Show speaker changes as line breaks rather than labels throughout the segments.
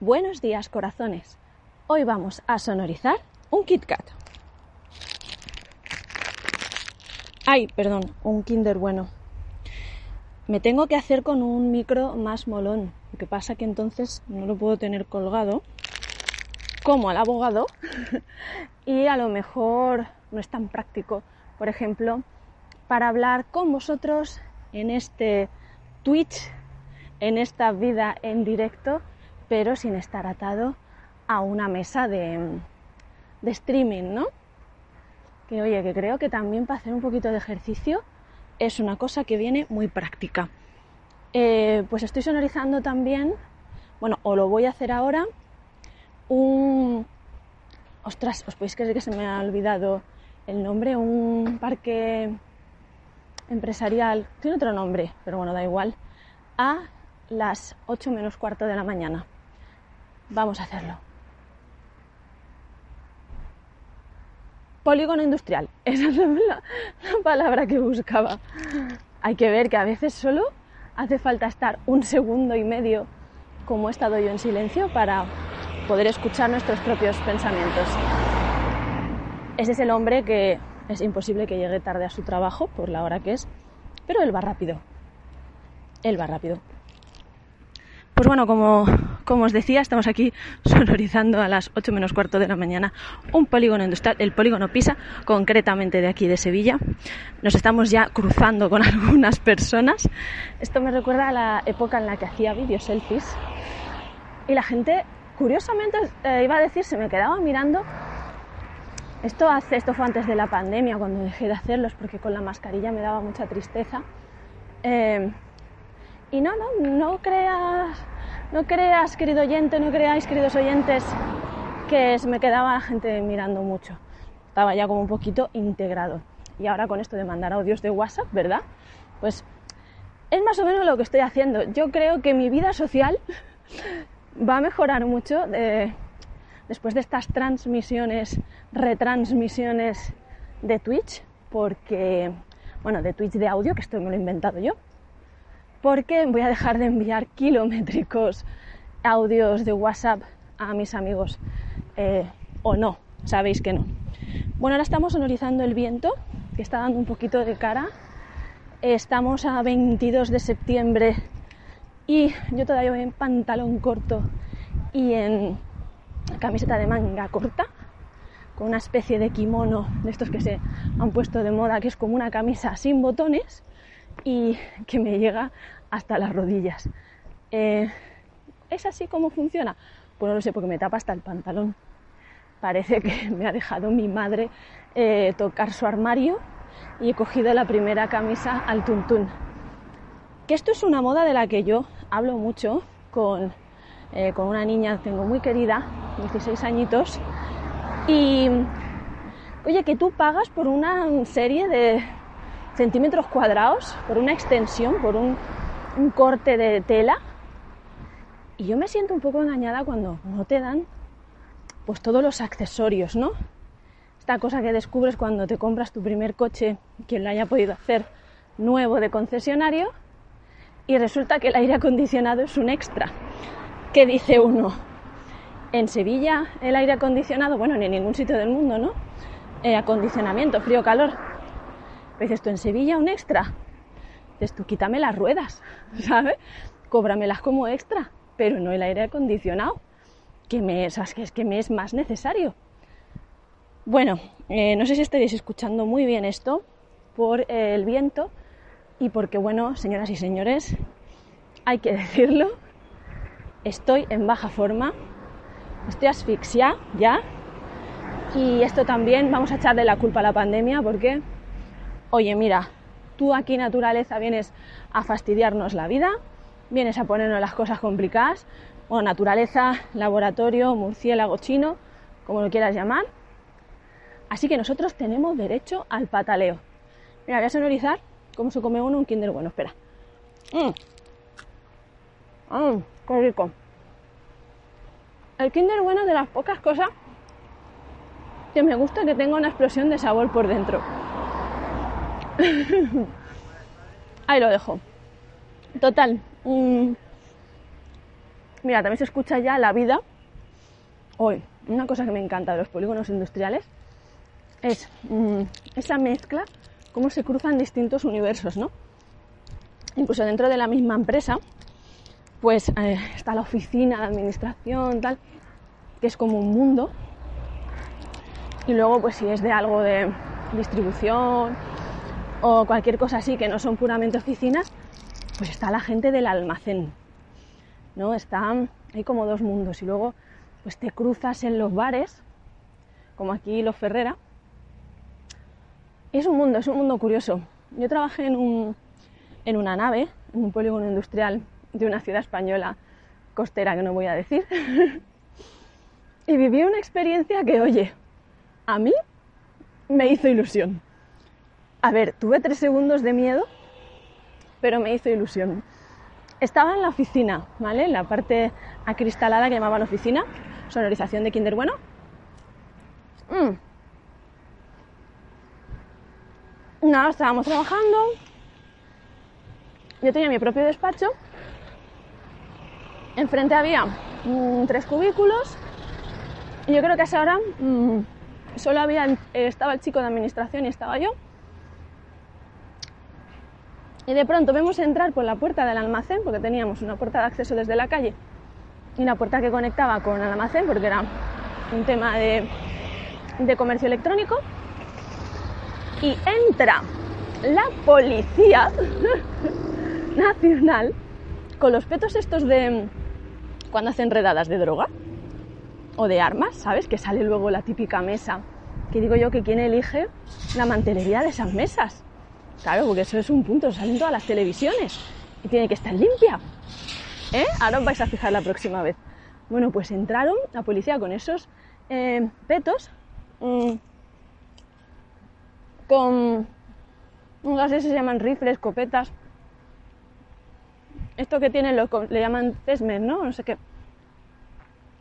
Buenos días, corazones. Hoy vamos a sonorizar un Kit Kat. Ay, perdón, un Kinder bueno. Me tengo que hacer con un micro más molón. Lo que pasa que entonces no lo puedo tener colgado como al abogado y a lo mejor no es tan práctico, por ejemplo, para hablar con vosotros en este Twitch, en esta vida en directo pero sin estar atado a una mesa de, streaming, ¿no? Que oye, que creo que también para hacer un poquito de ejercicio es una cosa que viene muy práctica. Eh, pues estoy sonorizando también, bueno, o lo voy a hacer ahora, un... Ostras, os podéis creer que se me ha olvidado el nombre, un parque empresarial, tiene otro nombre, pero bueno, da igual, a las 8 menos cuarto de la mañana. Vamos a hacerlo. Polígono industrial, esa es la, palabra que buscaba. Hay que ver que a veces solo hace falta estar un segundo y medio, como he estado yo en silencio, para poder escuchar nuestros propios pensamientos. Ese es el hombre que es imposible que llegue tarde a su trabajo por la hora que es, pero él va rápido. Él va rápido. Pues bueno, como, os decía, estamos aquí sonorizando a las 8 menos cuarto de la mañana un polígono industrial, el polígono Pisa, concretamente de aquí de Sevilla. Nos estamos ya cruzando con algunas personas. Esto me recuerda a la época en la que hacía vídeos selfies y la gente, curiosamente, eh, iba a decir, se me quedaba mirando. Esto, hace, esto fue antes de la pandemia, cuando dejé de hacerlos, porque con la mascarilla me daba mucha tristeza. Eh, y no, no, no creas, no creas, querido oyente, no creáis, queridos oyentes, que me quedaba la gente mirando mucho. Estaba ya como un poquito integrado. Y ahora con esto de mandar audios de WhatsApp, ¿verdad? Pues es más o menos lo que estoy haciendo. Yo creo que mi vida social va a mejorar mucho después de estas transmisiones, retransmisiones de Twitch, porque, bueno, de Twitch de audio, que esto me lo he inventado yo, porque voy a dejar de enviar kilométricos audios de WhatsApp a mis amigos eh, o no, sabéis que no. Bueno, ahora estamos sonorizando el viento, que está dando un poquito de cara. Estamos a 22 de septiembre y yo todavía voy en pantalón corto y en camiseta de manga corta, con una especie de kimono de estos que se han puesto de moda, que es como una camisa sin botones y que me llega hasta las rodillas. Eh, ¿Es así como funciona? Pues no lo sé, porque me tapa hasta el pantalón. Parece que me ha dejado mi madre eh, tocar su armario y he cogido la primera camisa al tuntún. Que esto es una moda de la que yo hablo mucho con, eh, con una niña tengo muy querida, 16 añitos, y oye, que tú pagas por una serie de centímetros cuadrados, por una extensión, por un un corte de tela. Y yo me siento un poco engañada cuando no te dan pues todos los accesorios, ¿no? Esta cosa que descubres cuando te compras tu primer coche, quien lo haya podido hacer nuevo de concesionario, y resulta que el aire acondicionado es un extra. ¿Qué dice uno? En Sevilla el aire acondicionado, bueno, ni en ningún sitio del mundo, ¿no? Eh, acondicionamiento, frío, calor. Pero dices tú, en Sevilla un extra. Dices tú, quítame las ruedas, ¿sabes? Cóbramelas como extra, pero no el aire acondicionado, que me, es, que me es más necesario. Bueno, eh, no sé si estaréis escuchando muy bien esto por el viento y porque, bueno, señoras y señores, hay que decirlo, estoy en baja forma, estoy asfixia ya y esto también vamos a echarle la culpa a la pandemia porque, oye, mira, Tú aquí, naturaleza, vienes a fastidiarnos la vida, vienes a ponernos las cosas complicadas, o naturaleza, laboratorio, murciélago chino, como lo quieras llamar. Así que nosotros tenemos derecho al pataleo. Mira, voy a sonorizar cómo se come uno un Kinder bueno. Espera. Mmm. Mmm, qué rico. El Kinder bueno es de las pocas cosas que me gusta que tenga una explosión de sabor por dentro. Ahí lo dejo. Total. Mira, también se escucha ya la vida. Hoy, una cosa que me encanta de los polígonos industriales es mm, esa mezcla, cómo se cruzan distintos universos, ¿no? Incluso dentro de la misma empresa, pues eh, está la oficina, la administración, tal, que es como un mundo. Y luego, pues si es de algo de distribución o cualquier cosa así que no son puramente oficinas, pues está la gente del almacén, ¿no? Están, hay como dos mundos y luego pues te cruzas en los bares, como aquí los Ferrera. es un mundo, es un mundo curioso. Yo trabajé en, un, en una nave, en un polígono industrial de una ciudad española costera que no voy a decir. y viví una experiencia que, oye, a mí me hizo ilusión. A ver, tuve tres segundos de miedo, pero me hizo ilusión. Estaba en la oficina, ¿vale? En la parte acristalada que llamaban oficina, sonorización de Kinder Bueno. Mm. Nada, estábamos trabajando. Yo tenía mi propio despacho. Enfrente había mm, tres cubículos. Y yo creo que a esa hora mm, solo había, estaba el chico de administración y estaba yo. Y de pronto vemos entrar por la puerta del almacén, porque teníamos una puerta de acceso desde la calle y una puerta que conectaba con el almacén, porque era un tema de, de comercio electrónico. Y entra la policía nacional con los petos estos de cuando hacen redadas de droga o de armas, ¿sabes? Que sale luego la típica mesa. Que digo yo que quién elige la mantelería de esas mesas. Claro, porque eso es un punto, salen todas las televisiones y tiene que estar limpia. ¿Eh? Ahora os vais a fijar la próxima vez. Bueno, pues entraron la policía con esos eh, petos, mm, con unas se llaman rifles, escopetas. Esto que tienen los, le llaman tesmes, ¿no? No sé qué.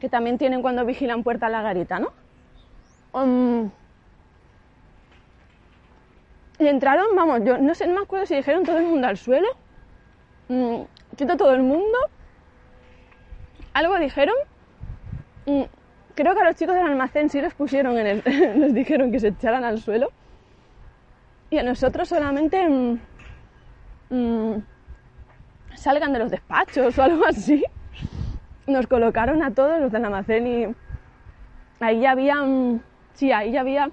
Que también tienen cuando vigilan puerta a la garita, ¿no? Um, y entraron, vamos, yo no sé, no me acuerdo si dijeron todo el mundo al suelo. Mm, quito todo el mundo. Algo dijeron. Mm, creo que a los chicos del almacén sí los pusieron en el. les dijeron que se echaran al suelo. Y a nosotros solamente. Mm, salgan de los despachos o algo así. Nos colocaron a todos los del almacén y. Ahí ya había. sí, ahí ya había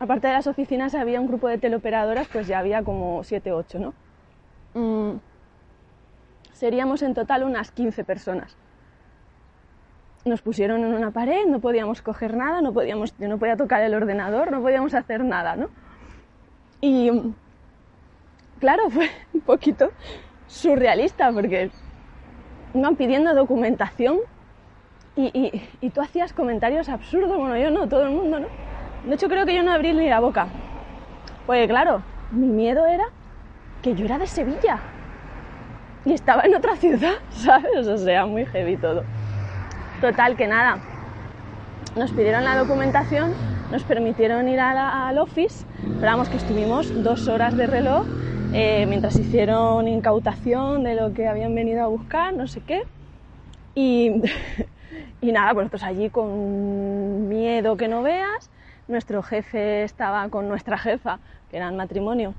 aparte de las oficinas había un grupo de teleoperadoras, pues ya había como 7 o 8, ¿no? Mm, seríamos en total unas 15 personas. Nos pusieron en una pared, no podíamos coger nada, no podíamos, yo no podía tocar el ordenador, no podíamos hacer nada, ¿no? Y claro, fue un poquito surrealista porque iban pidiendo documentación y, y tú hacías comentarios absurdos, bueno, yo no, todo el mundo, ¿no? De hecho, creo que yo no abrí ni la boca. Pues claro, mi miedo era que yo era de Sevilla y estaba en otra ciudad, ¿sabes? O sea, muy heavy todo. Total, que nada. Nos pidieron la documentación, nos permitieron ir al office, pero que estuvimos dos horas de reloj eh, mientras hicieron incautación de lo que habían venido a buscar, no sé qué. Y, y nada, pues nosotros allí con miedo que no veas nuestro jefe estaba con nuestra jefa, que eran matrimonio,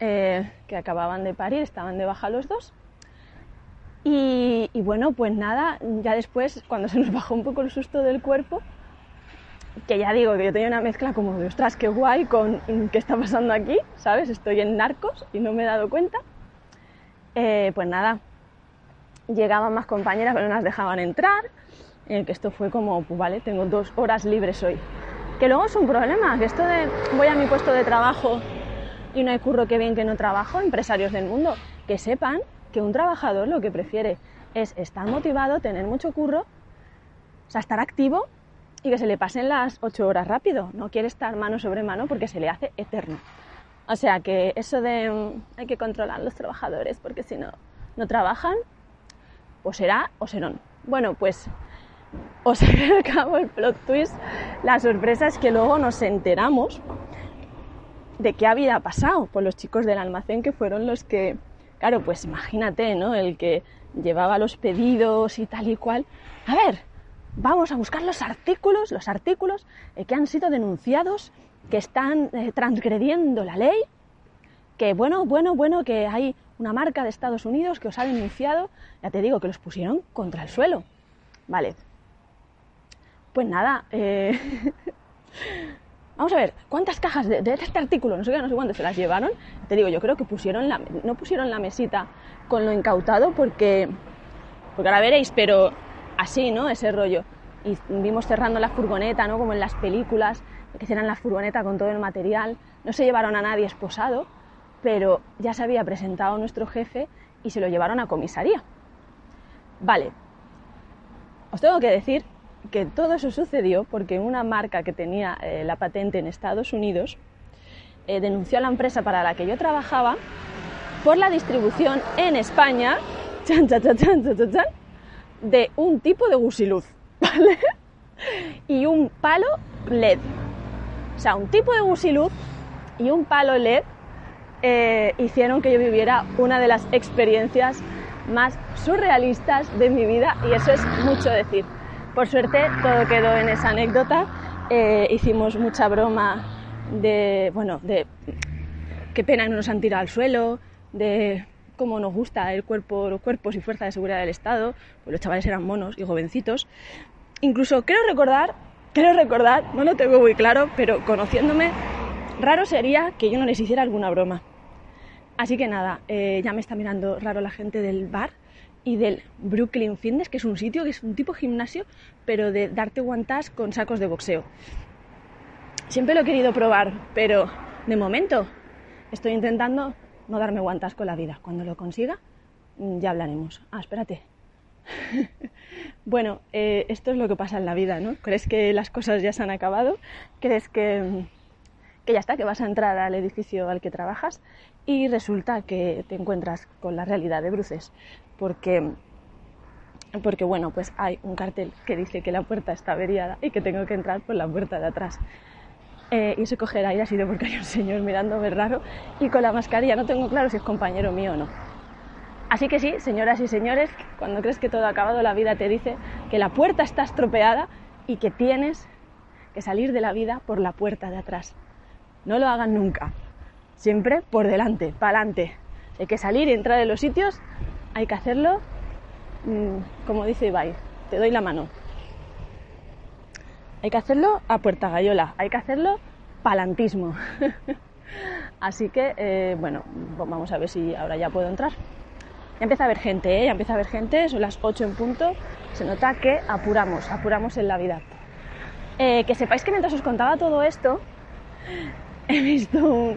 eh, que acababan de parir, estaban de baja los dos. Y, bueno, pues nada, ya después, cuando se nos bajó un poco el susto del cuerpo, que ya digo que yo tenía una mezcla como de ostras, qué guay con qué está pasando aquí, ¿sabes? Estoy en narcos y no me he dado cuenta. Eh, pues nada, llegaban más compañeras, pero no las dejaban entrar. Eh, que esto fue como, pues vale, tengo dos horas libres hoy que luego es un problema, que esto de voy a mi puesto de trabajo y no hay curro que bien que no trabajo, empresarios del mundo, que sepan que un trabajador lo que prefiere es estar motivado, tener mucho curro, o sea, estar activo y que se le pasen las ocho horas rápido. No quiere estar mano sobre mano porque se le hace eterno. O sea que eso de mm, hay que controlar a los trabajadores porque si no, no trabajan, o será o serán. Bueno, pues os acabo el plot twist. La sorpresa es que luego nos enteramos de qué había pasado por los chicos del almacén que fueron los que, claro, pues imagínate, ¿no? El que llevaba los pedidos y tal y cual. A ver, vamos a buscar los artículos, los artículos eh, que han sido denunciados, que están eh, transgrediendo la ley, que bueno, bueno, bueno, que hay una marca de Estados Unidos que os ha denunciado, ya te digo que los pusieron contra el suelo. Vale. Pues nada, eh, vamos a ver, ¿cuántas cajas de, este artículo, no sé qué, no sé cuánto, se las llevaron? Te digo, yo creo que pusieron la, no pusieron la mesita con lo incautado porque, porque ahora veréis, pero así, ¿no? Ese rollo. Y vimos cerrando la furgoneta, ¿no? Como en las películas, que cierran la furgoneta con todo el material. No se llevaron a nadie esposado, pero ya se había presentado nuestro jefe y se lo llevaron a comisaría. Vale, os tengo que decir que todo eso sucedió porque una marca que tenía eh, la patente en Estados Unidos eh, denunció a la empresa para la que yo trabajaba por la distribución en España de un tipo de gusiluz, ¿vale? Y un palo LED. O sea, un tipo de gusiluz y un palo LED eh, hicieron que yo viviera una de las experiencias más surrealistas de mi vida y eso es mucho decir. Por suerte todo quedó en esa anécdota. Eh, hicimos mucha broma de, bueno, de qué pena no nos han tirado al suelo, de cómo nos gusta el cuerpo, los cuerpos y fuerza de seguridad del Estado, pues los chavales eran monos y jovencitos. Incluso creo recordar, creo recordar, no lo tengo muy claro, pero conociéndome, raro sería que yo no les hiciera alguna broma. Así que nada, eh, ya me está mirando raro la gente del bar y del Brooklyn Fitness, que es un sitio que es un tipo gimnasio, pero de darte guantas con sacos de boxeo. Siempre lo he querido probar, pero de momento estoy intentando no darme guantas con la vida. Cuando lo consiga, mm, ya hablaremos. Ah, espérate. bueno, eh, esto es lo que pasa en la vida, ¿no? ¿Crees que las cosas ya se han acabado? ¿Crees que mm, que ya está, que vas a entrar al edificio al que trabajas y resulta que te encuentras con la realidad de bruces, porque, porque bueno, pues hay un cartel que dice que la puerta está averiada y que tengo que entrar por la puerta de atrás. Eh, y se coger aire ha sido porque hay un señor mirándome raro y con la mascarilla no tengo claro si es compañero mío o no. Así que sí, señoras y señores, cuando crees que todo ha acabado, la vida te dice que la puerta está estropeada y que tienes que salir de la vida por la puerta de atrás. No lo hagan nunca. Siempre por delante, para adelante. hay que salir y entrar en los sitios, hay que hacerlo, mm, como dice Ibai, te doy la mano. Hay que hacerlo a puerta gallola, hay que hacerlo palantismo. Así que, eh, bueno, vamos a ver si ahora ya puedo entrar. Ya empieza a haber gente, ¿eh? ya empieza a haber gente, son las 8 en punto. Se nota que apuramos, apuramos en la vida. Eh, que sepáis que mientras os contaba todo esto, he visto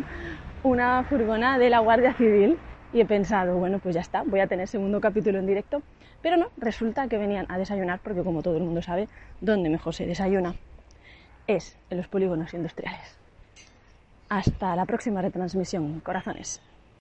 una furgona de la Guardia Civil y he pensado, bueno, pues ya está, voy a tener segundo capítulo en directo. Pero no, resulta que venían a desayunar, porque como todo el mundo sabe, ¿dónde mejor se desayuna? Es en los polígonos industriales. Hasta la próxima retransmisión, corazones.